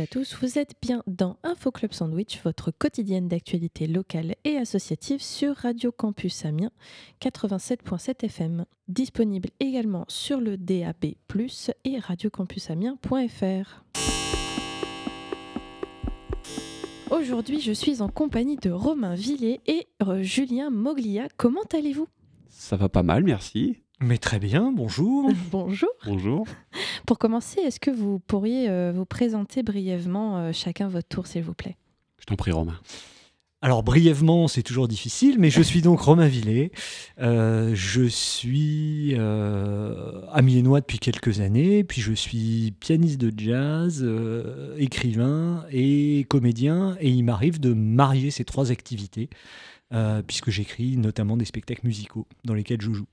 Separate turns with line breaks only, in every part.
à tous, vous êtes bien dans Info Club Sandwich, votre quotidienne d'actualité locale et associative sur Radio Campus Amiens 87.7 FM. Disponible également sur le DAB+, et radiocampusamiens.fr. Aujourd'hui, je suis en compagnie de Romain Villet et euh, Julien Moglia. Comment allez-vous?
Ça va pas mal, merci.
Mais très bien, bonjour.
Bonjour.
Bonjour.
Pour commencer, est-ce que vous pourriez euh, vous présenter brièvement euh, chacun votre tour, s'il vous plaît?
Je t'en prie, Romain.
Alors brièvement, c'est toujours difficile, mais je suis donc Romain Villet. Euh, je suis euh, amiénois depuis quelques années, puis je suis pianiste de jazz, euh, écrivain et comédien, et il m'arrive de marier ces trois activités, euh, puisque j'écris notamment des spectacles musicaux dans lesquels je joue.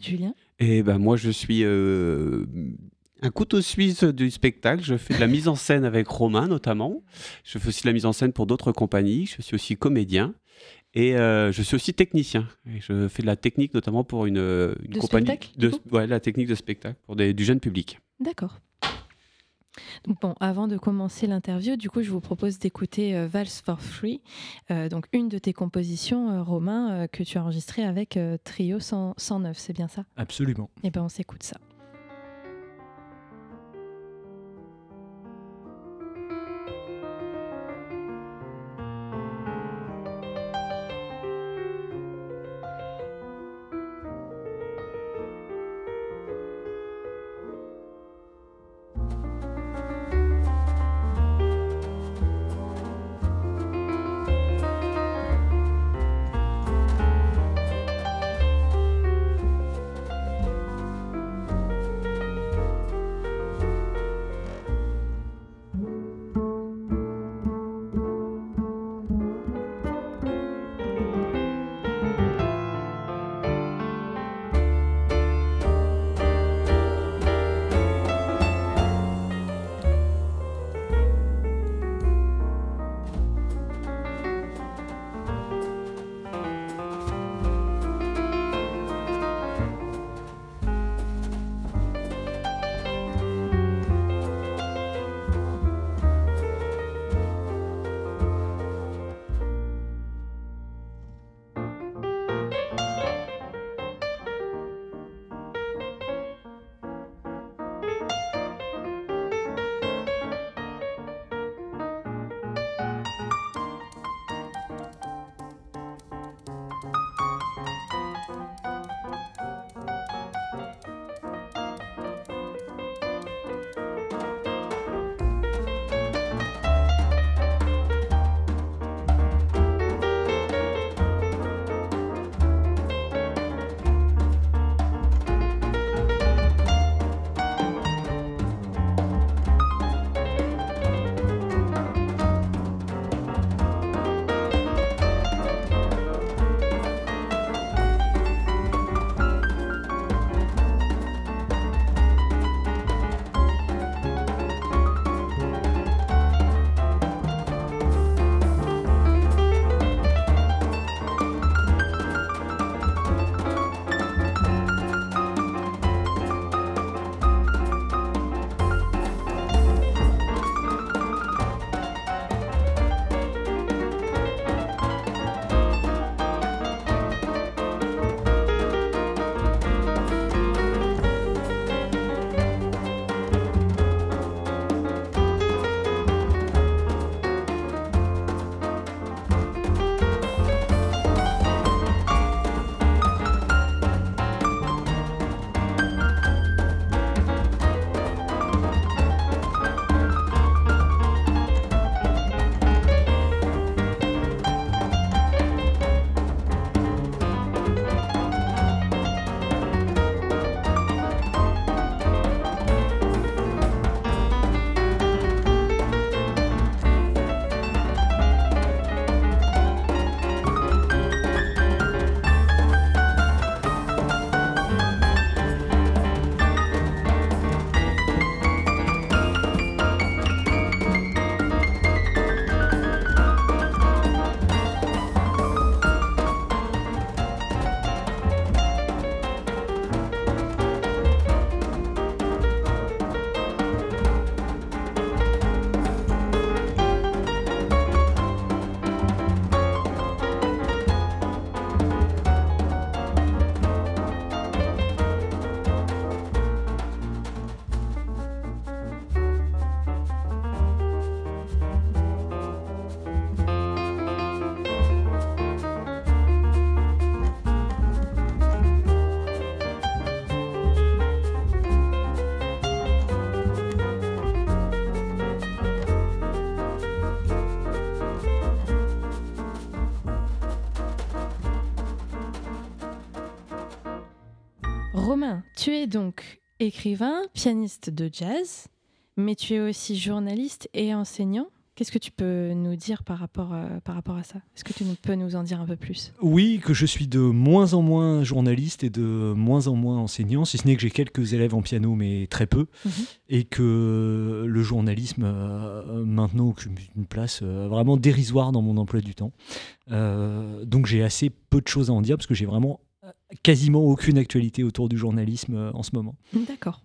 Julien?
Et ben moi, je suis euh, un couteau suisse du spectacle. Je fais de la mise en scène avec Romain, notamment. Je fais aussi de la mise en scène pour d'autres compagnies. Je suis aussi comédien. Et euh, je suis aussi technicien. Et je fais de la technique, notamment pour une, une
De
compagnie. de, ouais, la technique de spectacle pour des- du jeune public.
D'accord. Bon, avant de commencer l'interview, du coup, je vous propose d'écouter euh, Vals for Free, euh, donc une de tes compositions, euh, Romain, euh, que tu as enregistrée avec euh, Trio 100 109, c'est bien ça?
Absolument.
Eh bien, on s'écoute ça. Tu es donc écrivain, pianiste de jazz, mais tu es aussi journaliste et enseignant. Qu'est-ce que tu peux nous dire par rapport, à, par rapport à ça? Est-ce que tu peux nous en dire un peu plus?
Oui, que je suis de moins en moins journaliste et de moins en moins enseignant, si ce n'est que j'ai quelques élèves en piano, mais très peu, mhm. et que le journalisme euh, maintenant occupe une place euh, vraiment dérisoire dans mon emploi du temps. Euh, donc j'ai assez peu de choses à en dire parce que j'ai vraiment quasiment aucune actualité autour du journalisme en ce moment.
D'accord.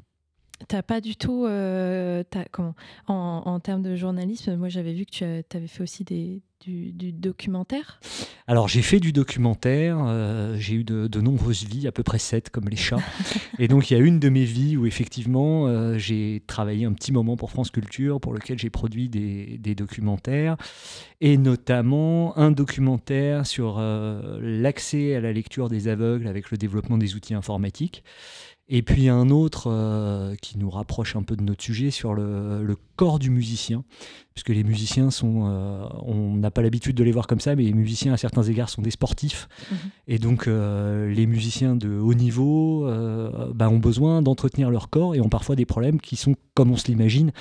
T'as pas du tout, euh, comment, en, termes de journalisme, moi j'avais vu que tu avais fait aussi des, du, documentaire.
Alors j'ai fait du documentaire, euh, j'ai eu de, nombreuses vies, à peu près sept comme les chats. et donc il y a une de mes vies où effectivement euh, j'ai travaillé un petit moment pour France Culture, pour lequel j'ai produit des, des, documentaires, et notamment un documentaire sur l'accès à la lecture des aveugles avec le développement des outils informatiques. Et puis un autre euh, qui nous rapproche un peu de notre sujet sur le, corps du musicien, puisque les musiciens sont, euh, on n'a pas l'habitude de les voir comme ça, mais les musiciens à certains égards sont des sportifs, mhm. et donc euh, les musiciens de haut niveau bah, ont besoin d'entretenir leur corps et ont parfois des problèmes qui sont, comme on se l'imagine,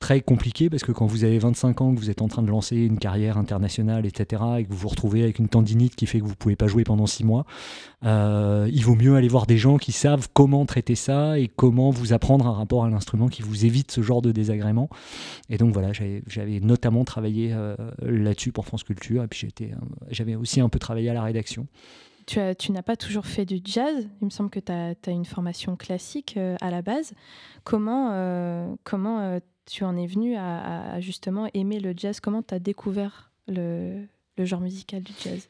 très compliqué parce que quand vous avez 25 ans, que vous êtes en train de lancer une carrière internationale, etc., et que vous vous retrouvez avec une tendinite qui fait que vous ne pouvez pas jouer pendant 6 mois, euh, il vaut mieux aller voir des gens qui savent comment traiter ça et comment vous apprendre un rapport à l'instrument qui vous évite ce genre de désagrément. Et donc voilà, j'avais notamment travaillé euh, là-dessus pour France Culture, et puis j'avais aussi un peu travaillé à la rédaction.
Tu, n'as pas toujours fait du jazz. Il me semble que tu as, une formation classique euh, à la base. Comment, comment tu en es venu à, justement aimer le jazz. Comment tu as découvert le, genre musical du jazz?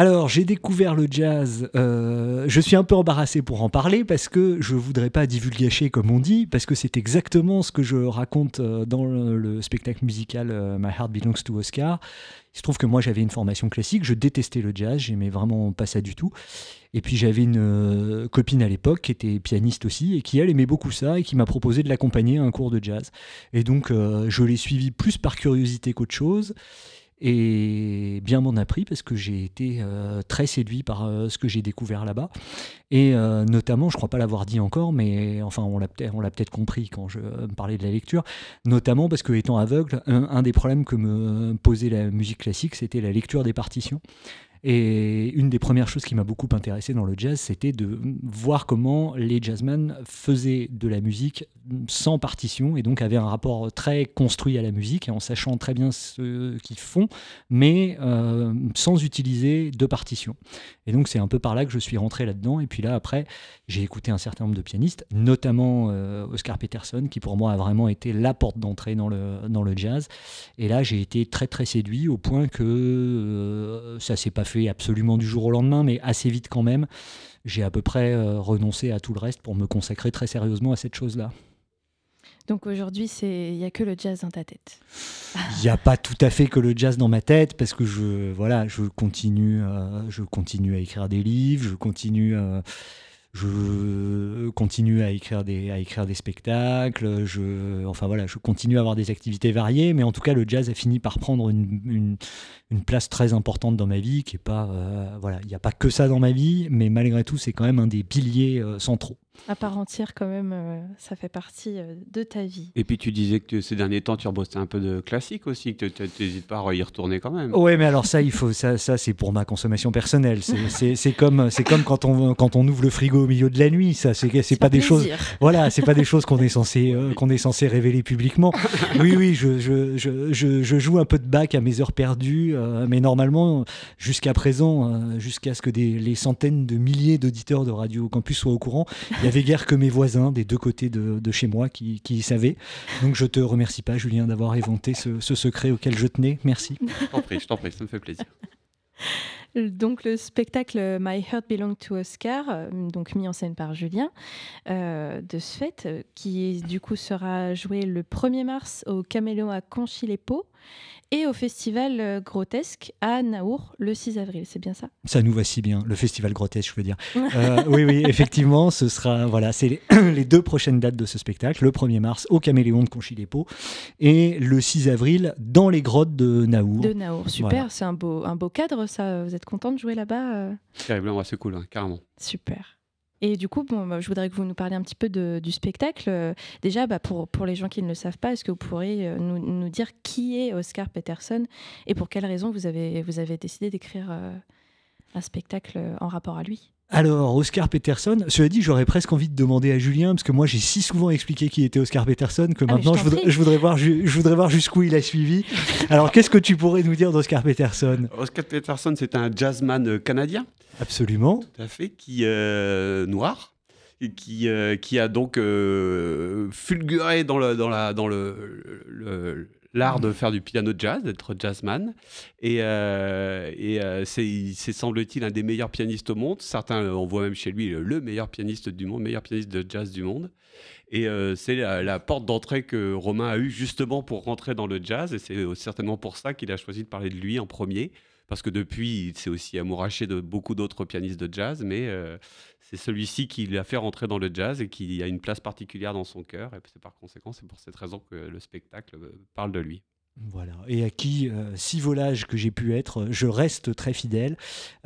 Alors, j'ai découvert le jazz. Euh, je suis un peu embarrassé pour en parler parce que je voudrais pas divulgacher comme on dit, parce que c'est exactement ce que je raconte euh, dans le, spectacle musical euh, My Heart Belongs to Oscar. Il se trouve que moi, j'avais une formation classique, je détestais le jazz, j'aimais vraiment pas ça du tout. Et puis j'avais une copine à l'époque qui était pianiste aussi et qui elle aimait beaucoup ça et qui m'a proposé de l'accompagner à un cours de jazz. Et donc je l'ai suivi plus par curiosité qu'autre chose. Et bien m'en a pris parce que j'ai été euh, très séduit par euh, ce que j'ai découvert là-bas. Et euh, notamment, je ne crois pas l'avoir dit encore, mais enfin, on l'a peut-être compris quand je parlais de la lecture, notamment parce que, étant aveugle, un des problèmes que me posait la musique classique, c'était la lecture des partitions. Et une des premières choses qui m'a beaucoup intéressé dans le jazz, c'était de voir comment les jazzmen faisaient de la musique sans partition et donc avaient un rapport très construit à la musique en sachant très bien ce qu'ils font, mais euh, sans utiliser de partition. Et donc c'est un peu par là que je suis rentré là-dedans. Et puis là, après, j'ai écouté un certain nombre de pianistes, notamment euh, Oscar Peterson, qui pour moi a vraiment été la porte d'entrée dans le, dans le jazz. Et là, j'ai été très très séduit au point que euh, ça s'est pas fait absolument du jour au lendemain, mais assez vite quand même. J'ai à peu près euh, renoncé à tout le reste pour me consacrer très sérieusement à cette chose-là.
Donc aujourd'hui, il n'y a que le jazz dans ta tête.
Il n'y a pas tout à fait que le jazz dans ma tête parce que je, voilà, je, continue, je continue à écrire des livres, je continue je continue à écrire des, spectacles, je, continue à avoir des activités variées, mais en tout cas, le jazz a fini par prendre une, une, place très importante dans ma vie, qui est pas, euh, voilà, il n'y a pas que ça dans ma vie, mais malgré tout, c'est quand même un des piliers euh, centraux
à part entière quand même, euh, ça fait partie euh, de ta vie.
Et puis tu disais que ces derniers temps tu rebossais un peu de classique aussi, que tu n'hésites pas à y retourner quand même.
Ouais, mais alors ça, il faut ça, ça c'est pour ma consommation personnelle. C'est comme c'est comme quand on quand on ouvre le frigo au milieu de la nuit. Ça, c'est c'est pas des choses. Voilà, c'est pas des choses qu'on est censé euh, qu'on est censé révéler publiquement. Oui, oui, je, je, je, je, joue un peu de bac à mes heures perdues, mais normalement jusqu'à présent, jusqu'à ce que des, les centaines de milliers d'auditeurs de Radio Campus soient au courant, il y avait guère que mes voisins des deux côtés de, chez moi qui, qui, savaient. Donc je te remercie pas, Julien, d'avoir inventé ce, secret auquel je tenais. Merci.
Je t'en prie, je t'en prie, ça me fait plaisir.
Donc le spectacle My Heart Belongs to Oscar, euh, donc mis en scène par Julien, euh, de ce fait, euh, qui du coup sera joué le 1er mars au Caméléon à Conchy-les-Paux et au festival euh, Grotesque à Naour le 6 avril. C'est bien ça?
Ça nous va si bien, le festival Grotesque, je veux dire. Euh, oui, oui, effectivement, ce sera, voilà, c'est les, deux prochaines dates de ce spectacle, le 1er mars au Caméléon de Conchy-les-Paux et le 6 avril dans les grottes de Naour.
De Naour, super, c'est un beau, un beau cadre ça. Vous êtes content de jouer là-bas
Terriblement, c'est cool, hein, carrément.
Super. Et du coup, bah, je voudrais que vous nous parliez un petit peu du spectacle. déjà, bah, pour, les gens qui ne le savent pas, est-ce que vous pourriez nous, nous, dire qui est Oscar Peterson et pour quelles raisons vous avez, vous avez décidé d'écrire un spectacle en rapport à lui?
Alors, Oscar Peterson, cela dit, j'aurais presque envie de demander à Julien, parce que moi j'ai si souvent expliqué qui était Oscar Peterson que ah, maintenant je, voudrais, voir, je voudrais voir jusqu'où il a suivi. Alors, qu'est-ce que tu pourrais nous dire d'Oscar Peterson?
Oscar Peterson, c'est un jazzman euh, canadien.
Absolument.
Tout à fait, qui est euh, noir, qui, euh, qui a donc fulguré dans le, dans la, dans le l'art de faire du piano jazz, d'être jazzman. Et, euh, euh, c'est, semble-t-il, un des meilleurs pianistes au monde. Certains, on voit même chez lui, le meilleur pianiste du monde, meilleur pianiste de jazz du monde. Et euh, c'est la, porte d'entrée que Romain a eue justement pour rentrer dans le jazz. Et c'est certainement pour ça qu'il a choisi de parler de lui en premier. Parce que depuis, il s'est aussi amouraché de beaucoup d'autres pianistes de jazz. Mais c'est celui-ci qui l'a fait rentrer dans le jazz et qui a une place particulière dans son cœur. Et c'est par conséquent, c'est pour cette raison que le spectacle euh, parle de lui.
Voilà, et à qui, euh, si volage que j'ai pu être, je reste très fidèle,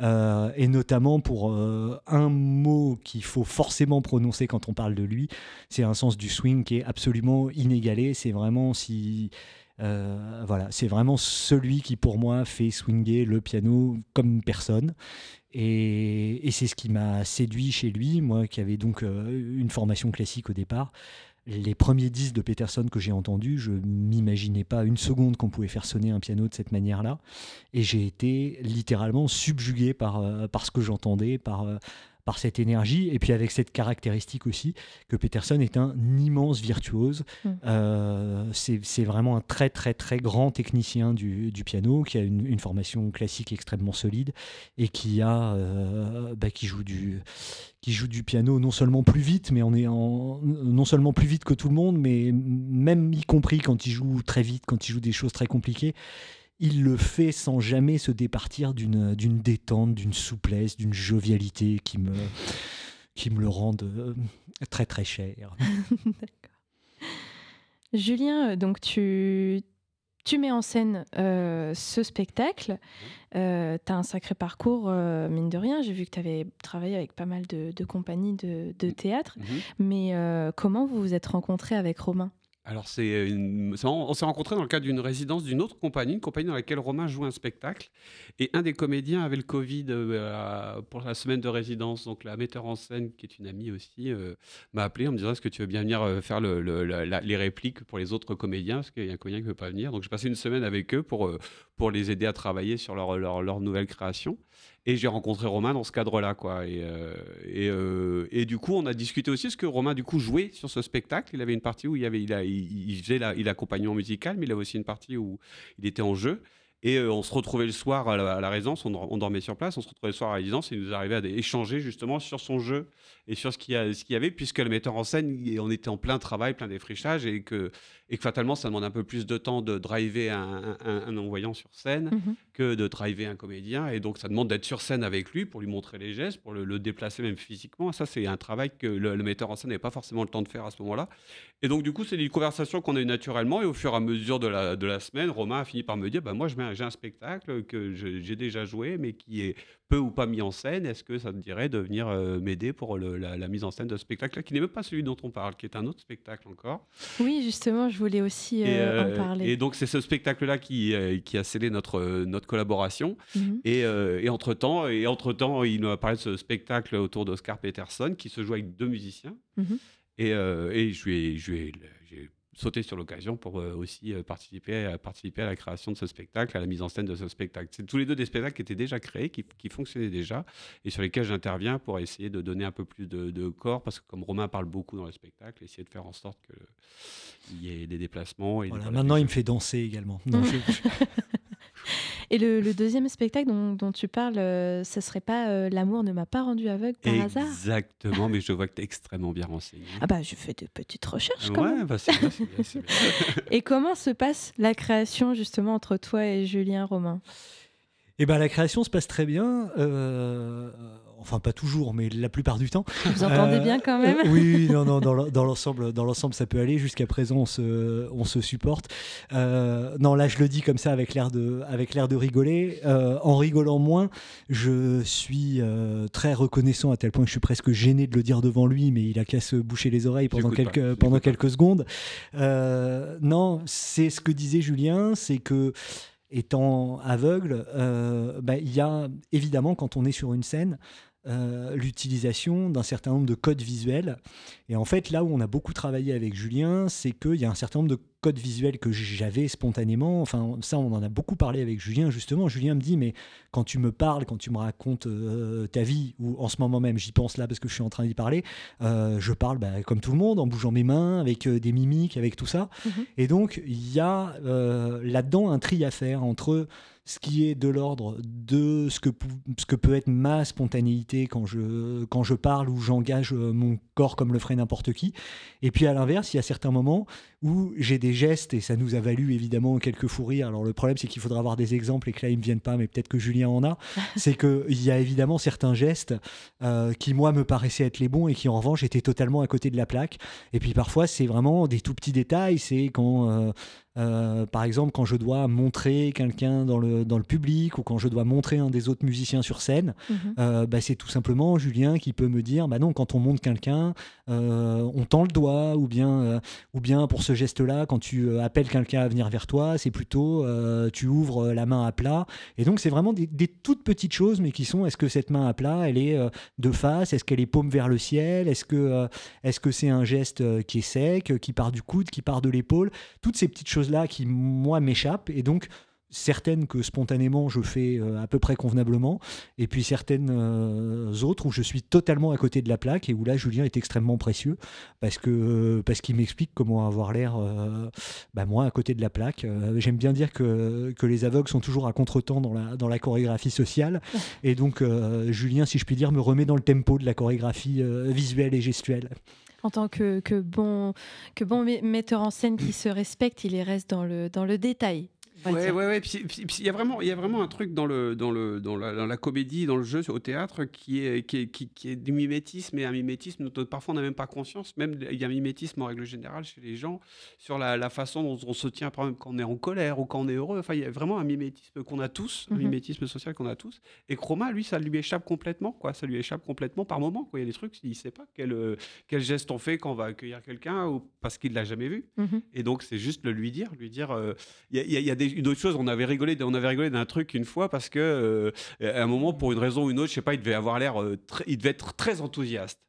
euh, et notamment pour un mot qu'il faut forcément prononcer quand on parle de lui, c'est un sens du swing qui est absolument inégalé. C'est vraiment si, voilà, c'est vraiment celui qui pour moi fait swinger le piano comme personne. Et, c'est ce qui m'a séduit chez lui, moi qui avais donc euh, une formation classique au départ. Les premiers disques de Peterson que j'ai entendus, je m'imaginais pas une seconde qu'on pouvait faire sonner un piano de cette manière-là. Et j'ai été littéralement subjugué par, euh, par ce que j'entendais, par, euh, par cette énergie, et puis avec cette caractéristique aussi que Peterson est un immense virtuose. Mm. Euh, c'est vraiment un très très très grand technicien du, piano, qui a une, formation classique extrêmement solide, et qui, a, euh, bah, qui, joue du, qui joue du piano non seulement plus vite, mais on est en, non seulement plus vite que tout le monde, mais même y compris quand il joue très vite, quand il joue des choses très compliquées il le fait sans jamais se départir d'une détente, d'une souplesse, d'une jovialité qui me, qui me le rendent euh, très très cher.
Julien, euh, donc tu, tu mets en scène euh, ce spectacle. tu as un sacré parcours, mine de rien. J'ai vu que tu avais travaillé avec pas mal de, compagnies de, de théâtre. Mhm. Mais comment vous vous êtes rencontré avec Romain?
Alors, on s'est rencontrés dans le cadre d'une résidence d'une autre compagnie, une compagnie dans laquelle Romain joue un spectacle. Et un des comédiens avait le Covid euh, pour la semaine de résidence. Donc, la metteur en scène, qui est une amie aussi, euh, m'a appelé en me disant Est-ce que tu veux bien venir euh, faire les répliques pour les autres comédiens? Parce qu'il y a un comédien qui ne veut pas venir. Donc, j'ai passé une semaine avec eux pour, les aider à travailler sur leur nouvelle création. Et j'ai rencontré Romain dans ce cadre-là, quoi. Et, euh, euh, du coup, on a discuté aussi, parce que Romain, du coup, jouait sur ce spectacle. Il avait une partie où il, avait, il, a, il, faisait la, il musical, mais il avait aussi une partie où il était en jeu. Et euh, on se retrouvait le soir à la, résidence, on, dormait sur place, on se retrouvait le soir à la résidence et il nous arrivait à échanger justement sur son jeu et sur ce qu'il y, y, avait, puisque le metteur en scène, on était en plein travail, plein défrichage et que et que fatalement, ça demande un peu plus de temps de driver un, un, envoyant sur scène mhm. que de driver un comédien. Et donc, ça demande d'être sur scène avec lui pour lui montrer les gestes, pour le, déplacer même physiquement. Ça, c'est un travail que le, metteur en scène n'avait pas forcément le temps de faire à ce moment-là. Et donc, du coup, c'est des conversations qu'on a eues naturellement. Et au fur et à mesure de la, de la semaine, Romain a fini par me dire bah, Moi, j'ai un spectacle que j'ai déjà joué, mais qui est peu ou pas mis en scène, est-ce que ça te dirait de venir euh, m'aider pour la, mise en scène de ce spectacle-là, qui n'est même pas celui dont on parle, qui est un autre spectacle encore?
Oui, justement, je voulais aussi euh, en euh, parler.
Et donc, c'est ce spectacle-là qui, qui a scellé notre, notre collaboration. Mhm. Et, et entre-temps, et entre-temps, il nous a parlé de ce spectacle autour d'Oscar Peterson, qui se joue avec deux musiciens. Mhm. Et, et je lui ai, je lui ai sauter sur l'occasion pour euh, aussi euh, participer, à, participer à la création de ce spectacle, à la mise en scène de ce spectacle. C'est tous les deux des spectacles qui étaient déjà créés, qui, qui fonctionnaient déjà, et sur lesquels j'interviens pour essayer de donner un peu plus de, corps, parce que comme Romain parle beaucoup dans le spectacle, essayer de faire en sorte qu'il y ait des déplacements. Et
voilà, maintenant, il me fait danser également. Non,
Et le, deuxième spectacle dont, tu parles, euh, ce serait pas euh, L'amour ne m'a pas rendu aveugle par hasard?
Exactement, mais je vois que tu es extrêmement bien renseigné.
Ah bah, je fais des petites recherches quand ouais, Bah, c'est bien, bien, et comment se passe la création justement entre toi et Julien Romain?
Eh ben, la création se passe très bien. euh, enfin, pas toujours, mais la plupart du temps.
Vous entendez bien quand même
euh, Oui, non, non, dans l'en- dans l'ensemble, dans l'ensemble, ça peut aller. Jusqu'à présent, on se, on se supporte. Euh, non, là, je le dis comme ça, avec l'air de, avec l'air de rigoler. Euh, en rigolant moins, je suis euh, très reconnaissant à tel point que je suis presque gêné de le dire devant lui, mais il a qu'à se boucher les oreilles pendant
pas,
quelques, pendant
pas.
quelques secondes. Euh, non, c'est ce que disait Julien, c'est que étant aveugle, euh, bah, il y a évidemment quand on est sur une scène euh, l'utilisation d'un certain nombre de codes visuels. Et en fait, là où on a beaucoup travaillé avec Julien, c'est qu'il y a un certain nombre de codes visuels que j'avais spontanément. Enfin, ça, on en a beaucoup parlé avec Julien, justement. Julien me dit, mais quand tu me parles, quand tu me racontes euh, ta vie, ou en ce moment même, j'y pense là parce que je suis en train d'y parler, euh, je parle bah, comme tout le monde, en bougeant mes mains, avec euh, des mimiques, avec tout ça.
Mhm.
Et donc, il y a là-dedans un tri à faire entre ce qui est de l'ordre de ce que, ce que peut être ma spontanéité quand je, quand je parle ou j'engage mon corps comme le ferait n'importe qui. Et puis à l'inverse, il y a certains moments où j'ai des gestes, et ça nous a valu évidemment quelques fous rires. Alors le problème, c'est qu'il faudra avoir des exemples et que là, ils ne me viennent pas, mais peut-être que Julien en a. c'est qu'il y a évidemment certains gestes euh, qui, moi, me paraissaient être les bons et qui, en revanche, étaient totalement à côté de la plaque. Et puis parfois, c'est vraiment des tout petits détails. C'est quand, euh, euh, par exemple, quand je dois montrer quelqu'un dans le, dans le public ou quand je dois montrer un des autres musiciens sur scène,
Mhm.
euh, bah, c'est tout simplement Julien qui peut me dire bah non, quand on monte quelqu'un, euh, on tend le doigt, ou bien, ou bien pour ce geste-là, quand tu appelles quelqu'un à venir vers toi, c'est plutôt tu ouvres la main à plat. Et donc, c'est vraiment des, des toutes petites choses, mais qui sont est-ce que cette main à plat, elle est de face? Est-ce qu'elle est paume vers le ciel? Est-ce que est-ce que c'est un geste qui est sec, qui part du coude, qui part de l'épaule? Toutes ces petites choses-là qui, moi, m'échappent. Et donc, certaines que spontanément je fais euh, à peu près convenablement, et puis certaines euh, autres où je suis totalement à côté de la plaque et où là Julien est extrêmement précieux parce que parce qu'il m'explique comment avoir l'air euh, bah, moi à côté de la plaque. Euh, J'aime bien dire que, que les aveugles sont toujours à contretemps dans la, dans la chorégraphie sociale et donc euh, Julien, si je puis dire, me remet dans le tempo de la chorégraphie euh, visuelle et gestuelle.
En tant que, bon, metteur en scène qui se respecte, il y reste dans le détail.
Ouais, ouais, ouais. Puis il y a vraiment, il y a vraiment un truc dans le, dans le, dans la, dans la comédie, dans le jeu, au théâtre, qui est, qui est, qui, qui est du mimétisme et un mimétisme dont parfois on n'a même pas conscience. Même il y a un mimétisme en règle générale chez les gens sur la, la façon dont on se tient, par exemple, quand on est en colère ou quand on est heureux. Enfin, il y a vraiment un mimétisme qu'on a tous, un
Mhm.
mimétisme social qu'on a tous. Et Chroma, lui, ça lui échappe complètement, quoi. Ça lui échappe complètement par moment. Quoi. Il y a des trucs, il sait pas quel, euh, quel geste on fait quand on va accueillir quelqu'un ou parce qu'il l'a jamais vu.
Mhm.
Et donc, c'est juste le lui dire, lui dire. euh, y y il y a des, une autre chose, on avait rigolé, on avait rigolé d'un truc une fois parce que euh, à un moment, pour une raison ou une autre, je sais pas, il devait avoir l'air, euh, il devait être très enthousiaste.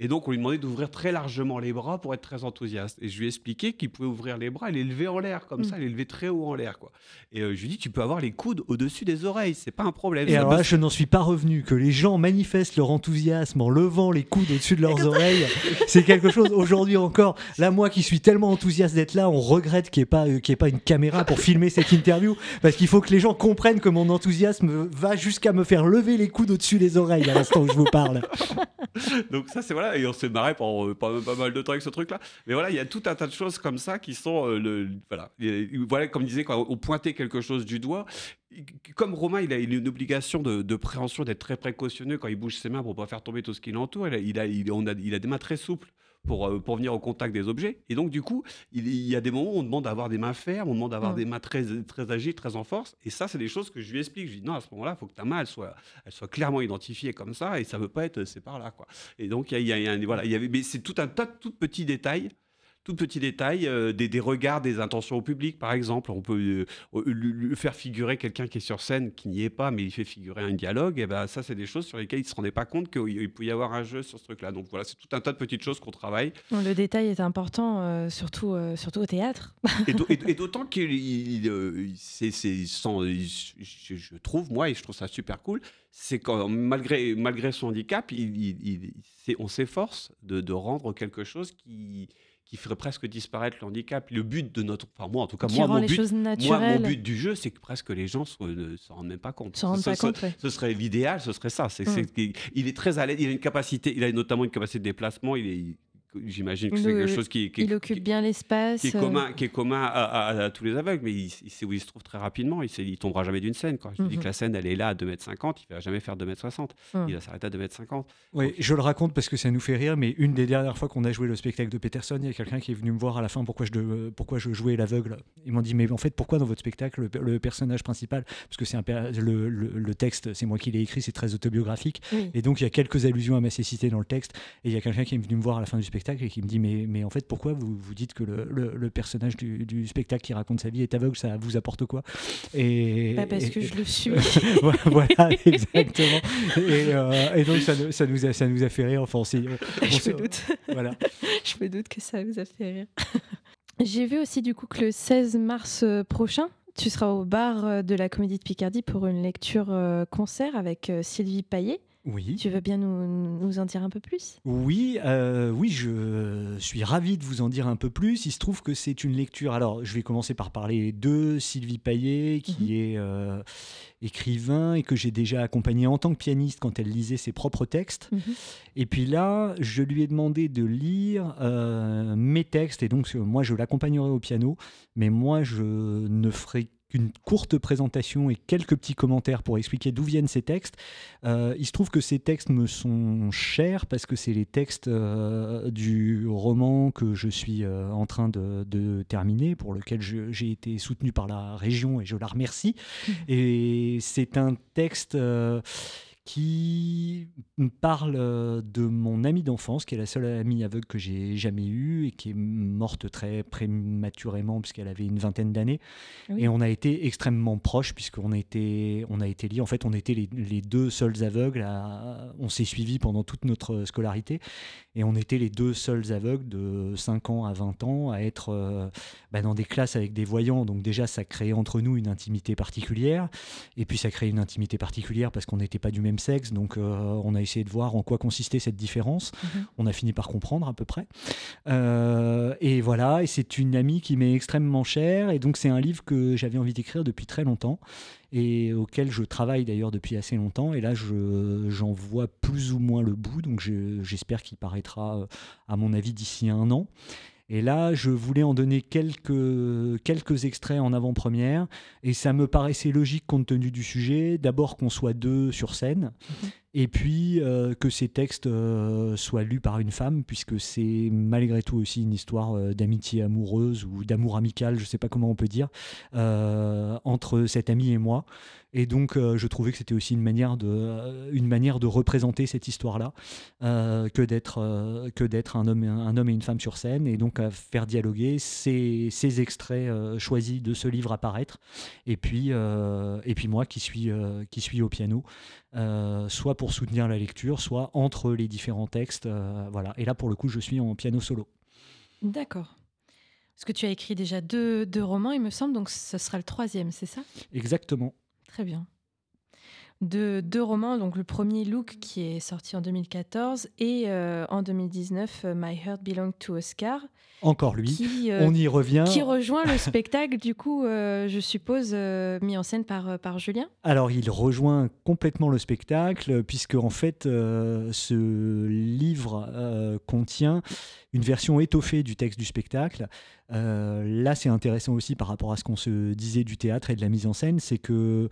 Et donc, on lui demandait d'ouvrir très largement les bras pour être très enthousiaste. Et je lui ai expliqué qu'il pouvait ouvrir les bras et les lever en l'air, comme
Mm.
ça, les lever très haut en l'air. quoi. Et euh, je lui ai dit, tu peux avoir les coudes au-dessus des oreilles, c'est pas un problème.
Et alors là, je n'en suis pas revenu. Que les gens manifestent leur enthousiasme en levant les coudes au-dessus de leurs oreilles, c'est quelque chose aujourd'hui encore. Là, moi qui suis tellement enthousiaste d'être là, on regrette qu'il n'y ait, pas, euh, y ait pas une caméra pour filmer cette interview. Parce qu'il faut que les gens comprennent que mon enthousiasme va jusqu'à me faire lever les coudes au-dessus des oreilles à l'instant où je vous parle.
Donc ça c'est voilà et on s'est marré pendant euh, pas, mal de temps avec ce truc là mais voilà il y a tout un tas de choses comme ça qui sont euh, le voilà. Voilà comme disait quand on pointait quelque chose du doigt. Comme Romain il a, une obligation de, préhension d'être très précautionneux quand il bouge ses mains pour pas faire tomber tout ce qui l'entoure. Il a, il a des mains très souples pour, euh, pour venir au contact des objets. Et donc, du coup, il, il y a des moments où on demande d'avoir des mains fermes, on demande d'avoir
Mm.
des mains très, très agiles, très en force. Et ça, c'est des choses que je lui explique. Je lui dis, non, à ce moment-là, il faut que ta main, elle soit, elle soit clairement identifiée comme ça. Et ça ne veut pas être, c'est par là. Quoi. Et donc, il y a, il y a- il y a un- voilà, il y avait, mais c'est tout un tas de tout petits détails. Tout petit détail, euh, des, des regards, des intentions au public, par exemple. On peut euh, lui- lui faire figurer quelqu'un qui est sur scène, qui n'y est pas, mais il fait figurer un dialogue. Et ben ça, c'est des choses sur lesquelles il ne se rendait pas compte qu'il il peut y avoir un jeu sur ce truc-là. Donc voilà, c'est tout un tas de petites choses qu'on travaille.
Bon, Le détail est important, euh, surtout, euh, surtout au théâtre.
Et d'au- et et d'autant qu'il il, euh, c'est, je, trouve, moi, et je trouve ça super cool, c'est quand, malgré, malgré son handicap, il, il- on s'efforce de, de rendre quelque chose qui, qui ferait presque disparaître le handicap. Le but de notre. Enfin, moi, en tout cas,
qui
moi, mon but, moi, mon but du jeu, c'est que presque les gens soient- ne s'en rendent même pas compte. Ce-
pas
ce-
compte, ouais.
ce serait l'idéal, ce serait ça. Qu'il- il est très à l'aise, il a une capacité, il a notamment une capacité de déplacement, il est j'imagine que c'est quelque chose qui,
il occupe bien l'espace.
Qui est commun, qui est commun à, tous les aveugles, mais il, sait où il se trouve très rapidement. Il, ne tombera jamais d'une scène. Quoi. Je dis mhm. que la scène, elle est là à 2m50, il va jamais faire 2m60. Mhm. Il va s'arrêter à 2m50.
Oui, je le raconte parce que ça nous fait rire, mais une des dernières fois qu'on a joué le spectacle de Peterson, il y a quelqu'un qui est venu me voir à la fin pourquoi je, pourquoi je jouais l'aveugle. Ils m'ont dit, mais en fait, pourquoi dans votre spectacle, le, personnage principal, parce que c'est un, le, le, texte, c'est moi qui l'ai écrit, c'est très autobiographique, et donc il y a quelques allusions à ma cécité dans le texte, et il y a quelqu'un qui est venu me voir à la fin du spectacle et qui me dit, mais, mais en fait, pourquoi vous, vous dites que le, personnage du, spectacle qui raconte sa vie est aveugle, ça vous apporte quoi?
Et, bah, Parce que je le suis.
voilà, exactement. Euh, et, donc ça, ça, nous a, ça nous a fait rire. Enfin,
je me doute. Voilà. je me doute que ça vous a fait rire. J'ai vu aussi du coup que le 16 mars euh, prochain, tu seras au bar euh, de la Comédie de Picardie pour une lecture concert avec Sylvie Paillet.
Oui.
Tu veux bien nous, en dire un peu plus?
Oui, euh, oui, je suis ravi de vous en dire un peu plus. Il se trouve que c'est une lecture. Alors, je vais commencer par parler de Sylvie Paillet, qui mhm. est euh, écrivain et que j'ai déjà accompagné en tant que pianiste quand elle lisait ses propres textes. Mhm. Et puis là, je lui ai demandé de lire euh, mes textes. Et donc, moi, je l'accompagnerai au piano, mais moi, je ne ferai une courte présentation et quelques petits commentaires pour expliquer d'où viennent ces textes. Euh, il se trouve que ces textes me sont chers parce que c'est les textes euh, du roman que je suis euh, en train de, terminer, pour lequel j'ai été soutenu par la région et je la remercie. Mmh. Et c'est un texte qui me parle euh, de mon amie d'enfance, qui est la seule amie aveugle que j'ai jamais eue et qui est morte très prématurément puisqu'elle avait une vingtaine d'années. Et on a été extrêmement proches puisqu'on a été, on a été liés. En fait, on était les, deux seuls aveugles. on s'est suivis pendant toute notre scolarité et on était les deux seuls aveugles de 5 ans à 20 ans à être euh, bah, dans des classes avec des voyants. Donc déjà, ça créait entre nous une intimité particulière. Et puis ça créait une intimité particulière parce qu'on n'était pas du même sexe, donc euh, on a essayé de voir en quoi consistait cette différence. Mhm. On a fini par comprendre à peu près. Euh, et voilà, et c'est une amie qui m'est extrêmement chère, et donc c'est un livre que j'avais envie d'écrire depuis très longtemps et auquel je travaille d'ailleurs depuis assez longtemps. Et là, j'en vois plus ou moins le bout, donc j'espère qu'il paraîtra, à mon avis, d'ici un an. Et là, je voulais en donner quelques, quelques extraits en avant-première, et ça me paraissait logique compte tenu du sujet, d'abord qu'on soit deux sur scène, mhm et puis euh, que ces textes euh, soient lus par une femme, puisque c'est malgré tout aussi une histoire euh, d'amitié amoureuse ou d'amour amical, je ne sais pas comment on peut dire, entre cet ami et moi. Et donc, je trouvais que c'était aussi une manière de, représenter cette histoire-là, que d'être un homme, et une femme sur scène, et donc à faire dialoguer ces, extraits choisis de ce livre à paraître, et puis, moi qui suis au piano. Euh, soit pour soutenir la lecture, soit entre les différents textes. Euh, voilà. Et là, pour le coup, je suis en piano solo.
D'accord. Parce que tu as écrit déjà deux, deux romans, il me semble, donc ce sera le troisième, c'est ça?
Exactement.
Très bien de deux romans. Donc le premier Look qui est sorti en 2014 et euh, en 2019 euh, My Heart Belongs to Oscar.
Encore lui, euh, on y revient.
Qui rejoint le spectacle, du coup, je suppose, mis en scène par, par Julien
Alors, il rejoint complètement le spectacle, puisque en fait, ce livre contient une version étoffée du texte du spectacle. là, c'est intéressant aussi par rapport à ce qu'on se disait du théâtre et de la mise en scène, c'est que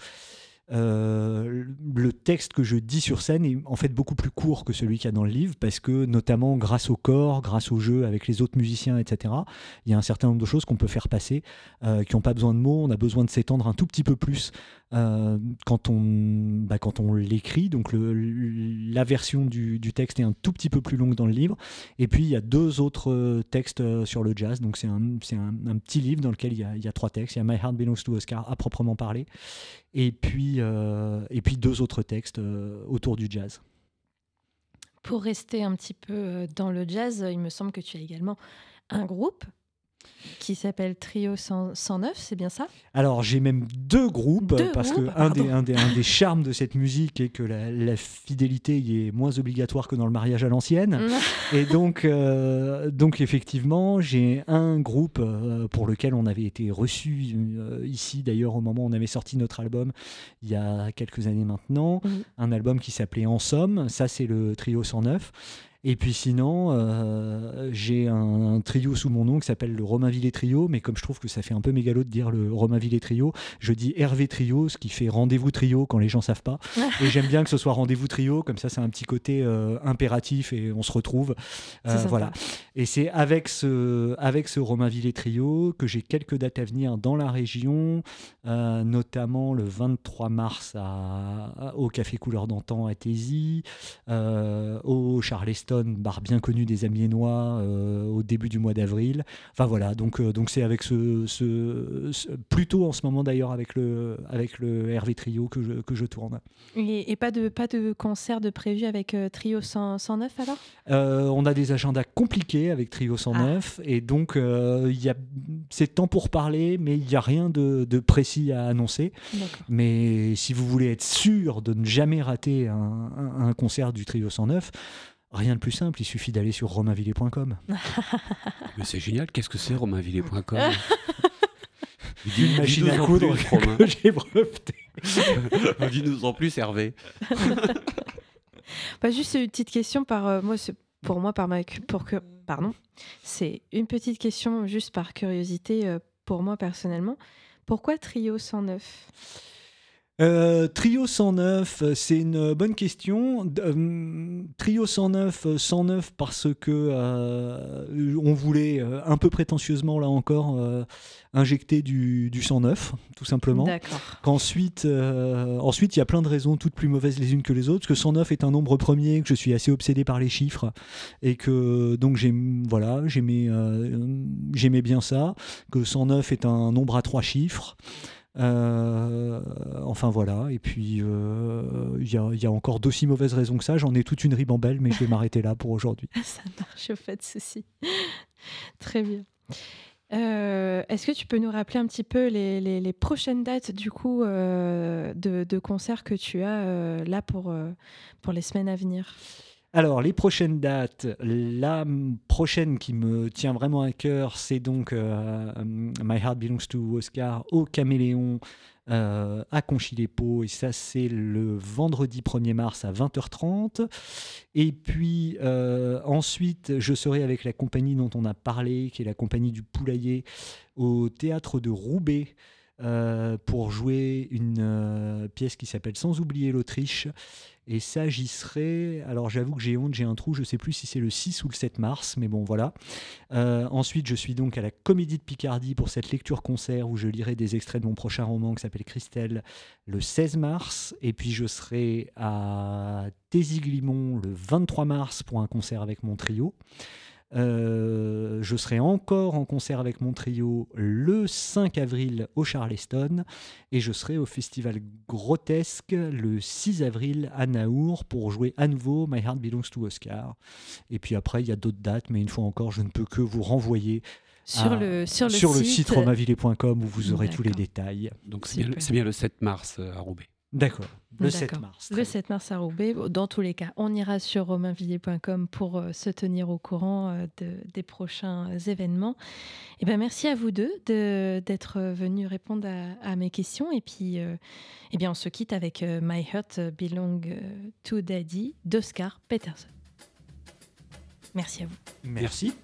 euh, le texte que je dis sur scène est en fait beaucoup plus court que celui qu'il y a dans le livre parce que notamment grâce au corps, grâce au jeu avec les autres musiciens, etc., il y a un certain nombre de choses qu'on peut faire passer euh, qui n'ont pas besoin de mots, on a besoin de s'étendre un tout petit peu plus euh, quand on, bah, on l'écrit. Donc la version du, du, texte est un tout petit peu plus longue dans le livre. Et puis il y a deux autres textes sur le jazz. Donc c'est un, un, un, petit livre dans lequel il y, a, il y, a, trois textes. Il y a My Heart Belongs to Oscar à proprement parler. Et puis, euh, et puis deux autres textes euh, autour du jazz.
Pour rester un petit peu euh, dans le jazz, il me semble que tu as également un groupe qui s'appelle Trio 109, c'est bien ça?
Alors j'ai même deux groupes, parce qu'un que un des, un, des, un des, charmes de cette musique est que la, fidélité y est moins obligatoire que dans le mariage à l'ancienne. et donc, euh, donc effectivement, j'ai un groupe euh, pour lequel on avait été reçu euh, ici d'ailleurs au moment où on avait sorti notre album il y a quelques années maintenant, un album qui s'appelait En Somme, ça c'est le Trio 109. Et puis sinon, euh, j'ai un, trio sous mon nom qui s'appelle le Romainville Trio, mais comme je trouve que ça fait un peu mégalo de dire le Romainville Trio, je dis Hervé Trio, ce qui fait rendez-vous trio quand les gens savent pas. et j'aime bien que ce soit rendez-vous trio, comme ça c'est un petit côté euh, impératif et on se retrouve. Euh, voilà. Et c'est avec ce, avec ce Romainville Trio que j'ai quelques dates à venir dans la région, notamment le 23 mars à, au Café Couleur d'Antan à Tésy, au Charleston bar bien connu des Amiénois euh, au début du mois d'avril. Enfin voilà, donc euh, donc c'est avec ce, ce, plutôt en ce moment d'ailleurs avec le avec le Hervé Trio que je, que je tourne.
Et, pas de pas de concert de prévu avec euh, Trio 109 alors?
On a des agendas compliqués avec Trio 109 ah. et donc il y a c'est temps pour parler, mais il n'y a rien de, de, précis à annoncer. Mais si vous voulez être sûr de ne jamais rater un, un concert du Trio 109, Rien de plus simple, il suffit d'aller sur romainvilliers.com.
Mais c'est génial, qu'est-ce que c'est romainvilliers.com
Une machine à coudre que j'ai brevetée.
Dis-nous en plus, Hervé.
Pas juste une petite question par euh, moi, pour moi par ma pour que pardon, c'est une petite question juste par curiosité euh, pour moi personnellement. Pourquoi Trio 109
euh, trio 109, euh, c'est une bonne question. Euh, trio 109, 109 parce que on voulait un peu prétentieusement là encore injecter du, du, 109, tout simplement. Qu'ensuite, ensuite il y a plein de raisons, toutes plus mauvaises les unes que les autres. Parce que 109 est un nombre premier, que je suis assez obsédé par les chiffres et que donc j'aime voilà, j'aimais j'aimais bien ça. Que 109 est un nombre à trois chiffres. Euh, enfin voilà, et puis euh, il y, a encore d'aussi mauvaises raisons que ça. J'en ai toute une ribambelle, mais je vais m'arrêter là pour aujourd'hui.
ça marche, au fait, ceci. Très bien. Euh, est-ce que tu peux nous rappeler un petit peu les, prochaines dates du coup de, de, concerts que tu as là pour, pour les semaines à venir?
Alors, les prochaines dates, la prochaine qui me tient vraiment à cœur, c'est donc euh, My Heart Belongs to Oscar au Caméléon euh, à Conchy-les-Paux. Et ça, c'est le vendredi 1er mars à 20h30. Et puis euh, ensuite, je serai avec la compagnie dont on a parlé, qui est la compagnie du Poulailler, au théâtre de Roubaix. Pour jouer une pièce qui s'appelle Sans oublier l'Autriche et ça, j'y serai. Alors, j'avoue que j'ai honte, j'ai un trou. Je ne sais plus si c'est le 6 ou le 7 mars, mais bon, voilà. Euh, ensuite, je suis donc à la Comédie de Picardie pour cette lecture-concert où je lirai des extraits de mon prochain roman qui s'appelle Christelle le 16 mars. Et puis, je serai à Téziglimont le 23 mars pour un concert avec mon trio. Euh, je serai encore en concert avec mon trio le 5 avril au Charleston et je serai au festival Grotesque le 6 avril à Naour pour jouer à nouveau My Heart Belongs to Oscar. Et puis après, il y a d'autres dates, mais une fois encore, je ne peux que vous renvoyer
sur, le, sur, le,
sur site, le où vous aurez tous les détails.
Donc c'est bien, bien, le 7 mars euh, à Roubaix.
D'accord. Le 7 mars.
Le 7 mars à Roubaix. Dans tous les cas, on ira sur romainvilliers.com pour euh, se tenir au courant euh, des prochains événements. Et eh ben, merci à vous deux d'être venus répondre à, mes questions. Et puis, eh bien, on se quitte avec My Heart Belong to Daddy d'Oscar Peterson. Merci à vous.
Merci.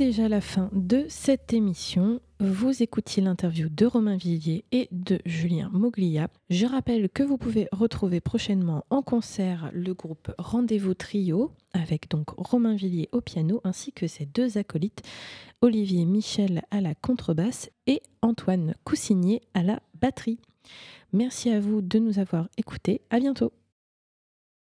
Déjà la fin de cette émission. Vous écoutiez l'interview de Romain Villiers et de Julien Moglia. Je rappelle que vous pouvez retrouver prochainement en concert le groupe Rendez-vous Trio avec donc Romain Villiers au piano ainsi que ses deux acolytes Olivier Michel à la contrebasse et Antoine Coussinier à la batterie. Merci à vous de nous avoir écoutés. À bientôt.